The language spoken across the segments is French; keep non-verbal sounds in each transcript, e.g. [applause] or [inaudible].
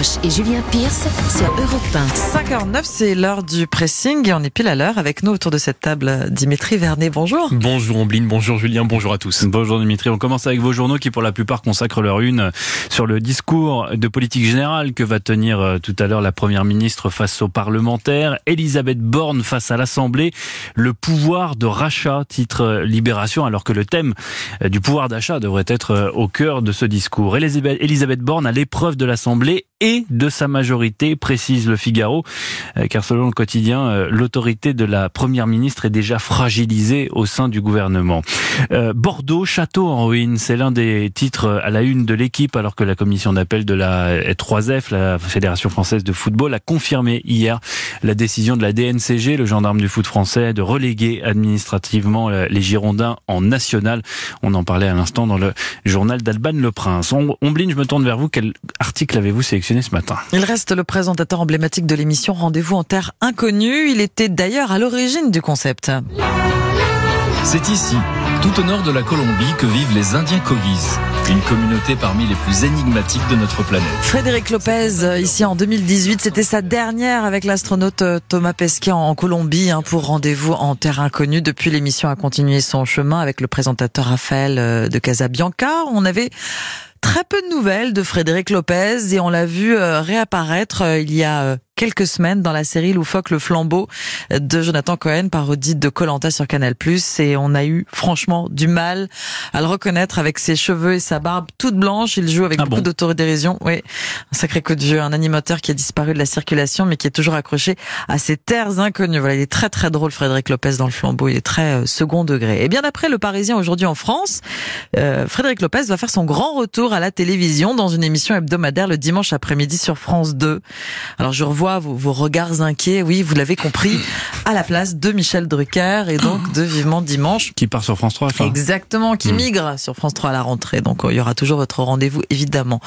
Roche et Julien Pierce sur Europe 1. 5h09, c'est l'heure du pressing et on est pile à l'heure avec nous autour de cette table. Dimitri Vernet, bonjour. Bonjour Ombline, bonjour Julien, bonjour à tous. Bonjour Dimitri, on commence avec vos journaux qui pour la plupart consacrent leur une sur le discours de politique générale que va tenir euh, tout à l'heure la Première ministre face aux parlementaires. Elisabeth Borne face à l'Assemblée, le pouvoir de rachat, titre Libération, alors que le thème euh, du pouvoir d'achat devrait être euh, au cœur de ce discours. Elisabeth Borne à l'épreuve de l'Assemblée et de sa majorité, précise le Figaro, euh, car selon le quotidien, euh, l'autorité de la première ministre est déjà fragilisée au sein du gouvernement. Euh, Bordeaux, château en ruine, c'est l'un des titres à la une de l'équipe, alors que la commission d'appel de la 3F, la Fédération française de football, a confirmé hier la décision de la DNCG, le gendarme du foot français, de reléguer administrativement les Girondins en national. On en parlait à l'instant dans le journal d'Alban Le Prince. Ombline, je me tourne vers vous. Quel article avez-vous sélectionné ce matin? Il reste le présentateur emblématique de l'émission Rendez-vous en terre inconnue. Il était d'ailleurs à l'origine du concept. C'est ici, tout au nord de la Colombie, que vivent les Indiens Cogis, une communauté parmi les plus énigmatiques de notre planète. Frédéric Lopez, ici en 2018, c'était sa dernière avec l'astronaute Thomas Pesquet en Colombie hein, pour Rendez-vous en terre inconnue. Depuis, l'émission a continué son chemin avec le présentateur Raphaël euh, de Casabianca. On avait très peu de nouvelles de Frédéric Lopez et on l'a vu euh, réapparaître euh, il y a euh, quelques semaines dans la série Loufoque le flambeau de Jonathan Cohen, parodie de Colanta sur Canal+. Et on a eu franchement du mal à le reconnaître avec ses cheveux et sa barbe toute blanche. Il joue avec ah beaucoup d'autodérision. Oui, un sacré coup de vieux, un animateur qui a disparu de la circulation mais qui est toujours accroché à ses terres inconnues. Voilà, il est très très drôle Frédéric Lopez dans le flambeau. Il est très euh, second degré. Et bien d'après le Parisien aujourd'hui en France, euh, Frédéric Lopez va faire son grand retour à la télévision dans une émission hebdomadaire le dimanche après-midi sur France 2. Alors je revois vos, regards inquiets, oui, vous l'avez compris, à la place de Michel Drucker et donc de Vivement Dimanche. Qui part sur France 3, Exactement, qui hmm. migre sur France 3 à la rentrée. Donc il y aura toujours votre rendez-vous, évidemment.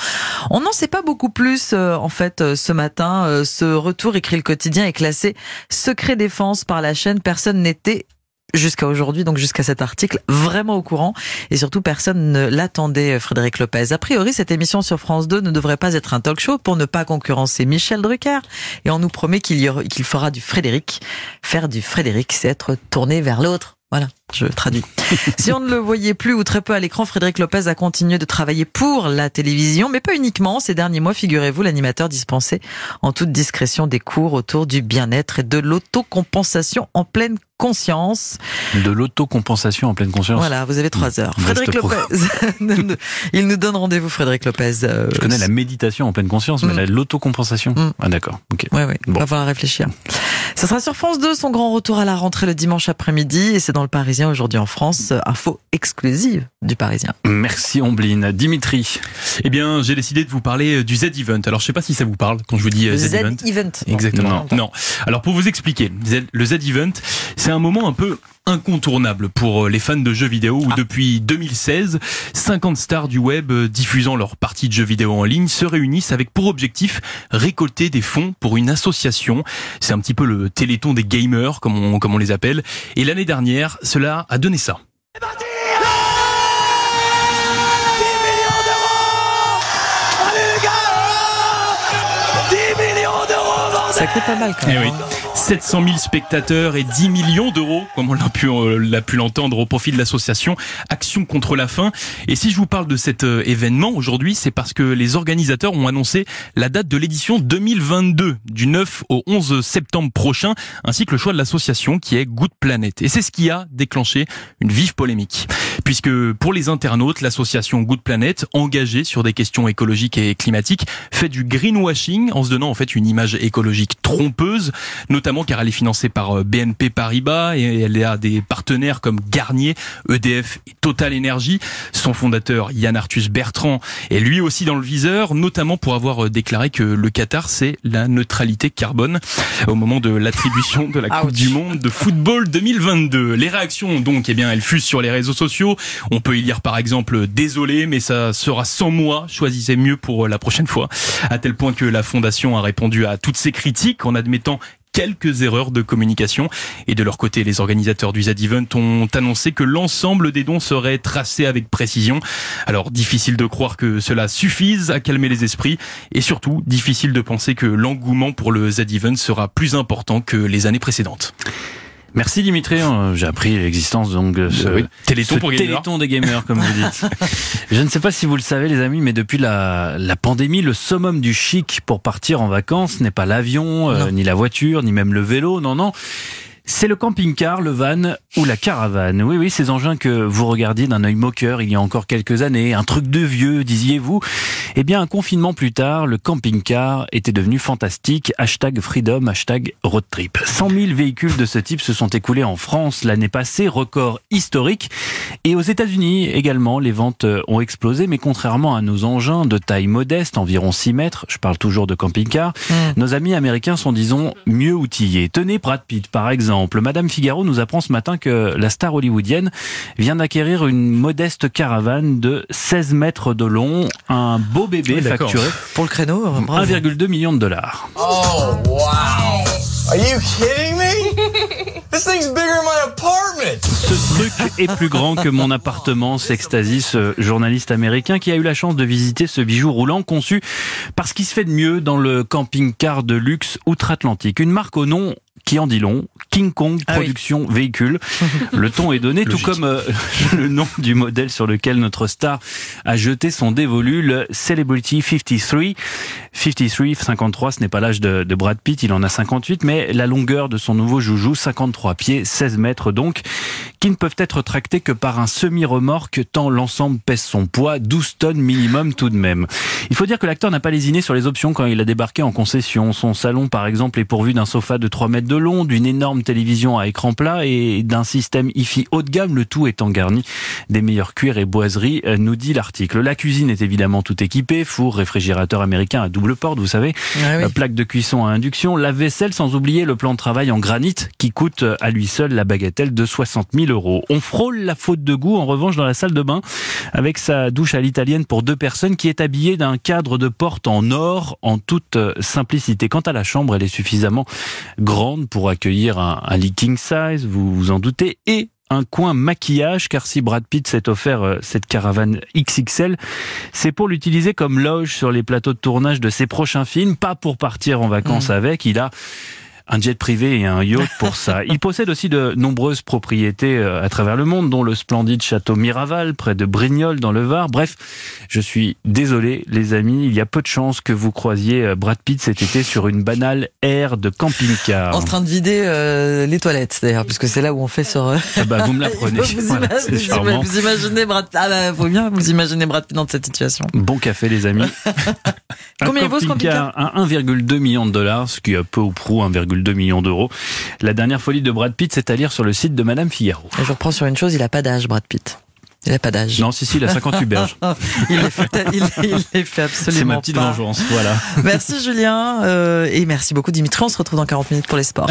On n'en sait pas beaucoup plus, euh, en fait, euh, ce matin. Euh, ce retour, écrit le quotidien, est classé secret défense par la chaîne. Personne n'était jusqu'à aujourd'hui, donc jusqu'à cet article, vraiment au courant. Et surtout, personne ne l'attendait, Frédéric Lopez. A priori, cette émission sur France 2 ne devrait pas être un talk show pour ne pas concurrencer Michel Drucker. Et on nous promet qu'il qu'il fera du Frédéric. Faire du Frédéric, c'est être tourné vers l'autre. Voilà, je traduis. [laughs] si on ne le voyait plus ou très peu à l'écran, Frédéric Lopez a continué de travailler pour la télévision, mais pas uniquement. Ces derniers mois, figurez-vous, l'animateur dispensait en toute discrétion des cours autour du bien-être et de l'autocompensation en pleine conscience. De l'autocompensation en pleine conscience. Voilà, vous avez trois heures. Frédéric Lopez, [laughs] il nous donne rendez-vous, Frédéric Lopez. Euh, Je connais la méditation en pleine conscience, mais hmm. l'autocompensation. Hmm. Ah d'accord. Ok. Oui, oui. On va falloir réfléchir. Ce sera sur France 2, son grand retour à la rentrée le dimanche après-midi, et c'est dans le Parisien aujourd'hui en France. Info exclusive du Parisien. Merci Ombline. Dimitri. Eh bien, j'ai décidé de vous parler euh, du Z-Event. Alors, je sais pas si ça vous parle quand je vous dis euh, Z-Event. Z-Event. Exactement. Non. Alors, pour vous expliquer, le Z-Event, c'est un moment un peu incontournable pour euh, les fans de jeux vidéo où ah. depuis 2016, 50 stars du web euh, diffusant leurs parties de jeux vidéo en ligne se réunissent avec pour objectif récolter des fonds pour une association. C'est un petit peu le téléthon des gamers comme on, comme on les appelle. Et l'année dernière, cela a donné ça. Ça coûte pas mal quand eh même. 700 000 hein. spectateurs et 10 millions d'euros, comme on l'a pu, euh, pu l'entendre, au profit de l'association Action contre la faim. Et si je vous parle de cet euh, événement aujourd'hui, c'est parce que les organisateurs ont annoncé la date de l'édition 2022, du 9 au 11 septembre prochain, ainsi que le choix de l'association qui est Good Planet. Et c'est ce qui a déclenché une vive polémique. Puisque pour les internautes, l'association Good Planet, engagée sur des questions écologiques et climatiques, fait du greenwashing en se donnant en fait une image écologique trompeuse, notamment car elle est financée par euh, BNP Paribas et elle a des partenaires comme Garnier, EDF et Total Energy. Son fondateur Yann Arthus Bertrand est lui aussi dans le viseur, notamment pour avoir euh, déclaré que le Qatar c'est la neutralité carbone au moment de l'attribution de la Coupe du Monde de football 2022. Les réactions donc, eh bien, elles fusent sur les réseaux sociaux. On peut y lire par exemple désolé, mais ça sera sans moi. Choisissez mieux pour euh, la prochaine fois. À tel point que la fondation a répondu à toutes ces critiques en admettant quelques erreurs de communication. Et de leur côté, les organisateurs du Z-Event ont annoncé que l'ensemble des dons serait tracé avec précision. Alors difficile de croire que cela suffise à calmer les esprits et surtout difficile de penser que l'engouement pour le Z-Event sera plus important que les années précédentes. Merci Dimitri, Euh, j'ai appris l'existence donc de ce Oui, Téléthon ce pour gagner téléthon des gamers comme vous dites. Je ne sais pas si vous le savez les amis, mais depuis la, la pandémie, le summum du chic pour partir en vacances n'est pas l'avion, euh, ni la voiture, ni même le vélo, non non. C'est le camping-car, le van ou la caravane. Oui, oui, ces engins que vous regardiez d'un œil moqueur il y a encore quelques années, un truc de vieux, disiez-vous. Eh bien, un confinement plus tard, le camping-car était devenu fantastique. Hashtag freedom, hashtag road trip. 100 000 véhicules de ce type se sont écoulés en France l'année passée, record historique. Et aux États-Unis également, les ventes ont explosé, mais contrairement à nos engins de taille modeste, environ 6 mètres, je parle toujours de camping-car, Mm. nos amis américains sont, disons, mieux outillés. Tenez Brad Pitt, par exemple. Madame Figaro nous apprend ce matin que la star hollywoodienne vient d'acquérir une modeste caravane de 16 mètres de long, un beau bébé Oui, d'accord. facturé Pour le créneau, euh, bravo. 1,2 million de dollars. Oh, wow. Are you kidding me? This thing's bigger than my apartment. Ce truc est plus grand que mon appartement, s'extasie ce journaliste américain qui a eu la chance de visiter ce bijou roulant conçu par ce qui se fait de mieux dans le camping-car de luxe outre-Atlantique. Une marque au nom qui en dit long, King Kong Ah oui. Production Véhicule. [laughs] Le ton est donné, tout comme euh, [laughs] le nom du modèle sur lequel notre star a jeté son dévolu, le Celebrity 53. 53, 53, ce n'est pas l'âge de, de Brad Pitt, il en a 58, mais la longueur de son nouveau joujou, 53 pieds, 16 mètres donc, qui ne peuvent être tractés que par un semi-remorque tant l'ensemble pèse son poids, 12 tonnes minimum tout de même. Il faut dire que l'acteur n'a pas lésiné sur les options quand il a débarqué en concession. Son salon, par exemple, est pourvu d'un sofa de 3 mètres de long, d'une énorme télévision à écran plat et d'un système hi-fi haut de gamme, le tout étant garni des meilleurs cuirs et boiseries, euh, nous dit l'article. La cuisine est évidemment tout équipée, four, réfrigérateur américain à double porte, vous savez, Ah oui. euh, plaque de cuisson à induction, lave-vaisselle, sans oublier le plan de travail en granit qui coûte euh, à lui seul la bagatelle de 60 000 euros. On frôle la faute de goût en revanche dans la salle de bain avec sa douche à l'italienne pour deux personnes qui est habillée d'un cadre de porte en or en toute euh, simplicité. Quant à la chambre, elle est suffisamment grande pour accueillir un, un lit king size, vous vous en doutez, et un coin maquillage, car si Brad Pitt s'est offert euh, cette caravane XXL, c'est pour l'utiliser comme loge sur les plateaux de tournage de ses prochains films, pas pour partir en vacances avec. Il a un jet privé et un yacht pour ça. Il possède aussi de nombreuses propriétés euh, à travers le monde, dont le splendide château Miraval, près de Brignoles, dans le Var. Bref, je suis désolé, les amis, il y a peu de chances que vous croisiez euh, Brad Pitt cet été sur une banale aire de camping-car. En train de vider euh, les toilettes, d'ailleurs, puisque c'est là où on fait sur. Ah bah, vous me [laughs] l'apprenez. vous, Voilà, ima- vous imaginez Brad Ah bah, faut bien vous imaginez Brad Pitt dans cette situation. Bon café, les amis. [laughs] Combien vaut ce camping-car à 1,2 million de dollars, ce qui est peu ou prou 1,2 million d'euros. La dernière folie de Brad Pitt, c'est à lire sur le site de Madame Figaro. Et je reprends sur une chose, il a pas d'âge, Brad Pitt. Il a pas d'âge. Non, si, si, il a 58 berges. [laughs] il les fait, il, il les fait absolument C'est ma petite pas. vengeance, voilà. Merci Julien euh, et merci beaucoup Dimitri. On se retrouve dans 40 minutes pour les sports.